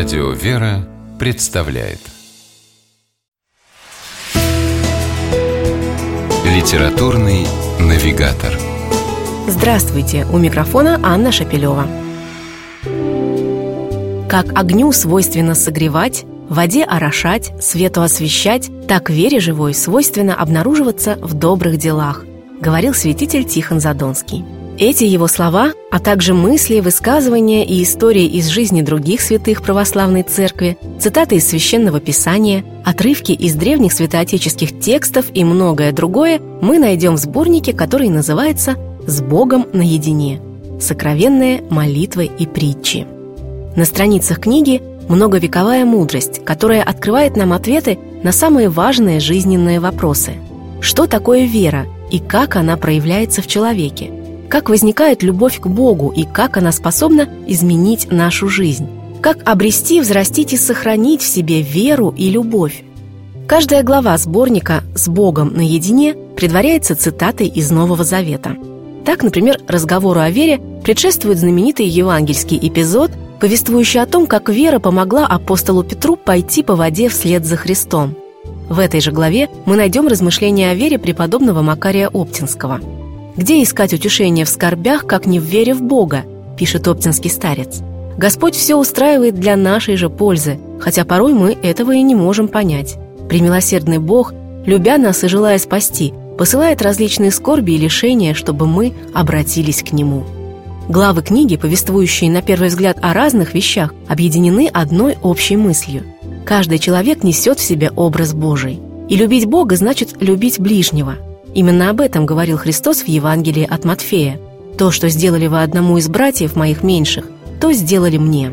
Радио «Вера» представляет Литературный навигатор Здравствуйте! У микрофона Анна Шапилева. Как огню свойственно согревать, воде орошать, свету освещать, так вере живой свойственно обнаруживаться в добрых делах, говорил святитель Тихон Задонский. Эти его слова, а также мысли, высказывания и истории из жизни других святых православной церкви, цитаты из Священного Писания, отрывки из древних святоотеческих текстов и многое другое мы найдем в сборнике, который называется «С Богом наедине. Сокровенные молитвы и притчи». На страницах книги многовековая мудрость, которая открывает нам ответы на самые важные жизненные вопросы. Что такое вера и как она проявляется в человеке – как возникает любовь к Богу и как она способна изменить нашу жизнь, как обрести, взрастить и сохранить в себе веру и любовь. Каждая глава сборника «С Богом наедине» предваряется цитатой из Нового Завета. Так, например, разговору о вере предшествует знаменитый евангельский эпизод, повествующий о том, как вера помогла апостолу Петру пойти по воде вслед за Христом. В этой же главе мы найдем размышления о вере преподобного Макария Оптинского – где искать утешение в скорбях, как не в вере в Бога, пишет оптинский старец. Господь все устраивает для нашей же пользы, хотя порой мы этого и не можем понять. Премилосердный Бог, любя нас и желая спасти, посылает различные скорби и лишения, чтобы мы обратились к Нему. Главы книги, повествующие на первый взгляд о разных вещах, объединены одной общей мыслью. Каждый человек несет в себе образ Божий. И любить Бога значит любить ближнего – Именно об этом говорил Христос в Евангелии от Матфея. «То, что сделали вы одному из братьев моих меньших, то сделали мне».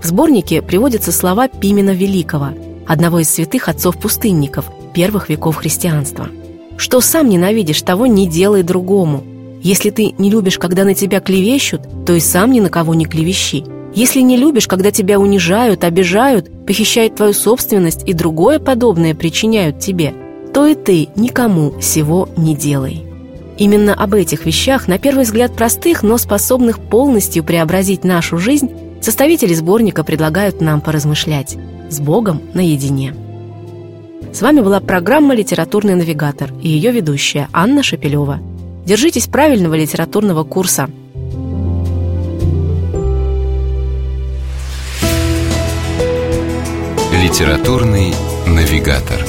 В сборнике приводятся слова Пимена Великого, одного из святых отцов-пустынников первых веков христианства. «Что сам ненавидишь, того не делай другому. Если ты не любишь, когда на тебя клевещут, то и сам ни на кого не клевещи. Если не любишь, когда тебя унижают, обижают, похищают твою собственность и другое подобное причиняют тебе – то и ты никому всего не делай. Именно об этих вещах, на первый взгляд простых, но способных полностью преобразить нашу жизнь, составители сборника предлагают нам поразмышлять с Богом наедине. С вами была программа «Литературный навигатор» и ее ведущая Анна Шапилева. Держитесь правильного литературного курса. «Литературный навигатор»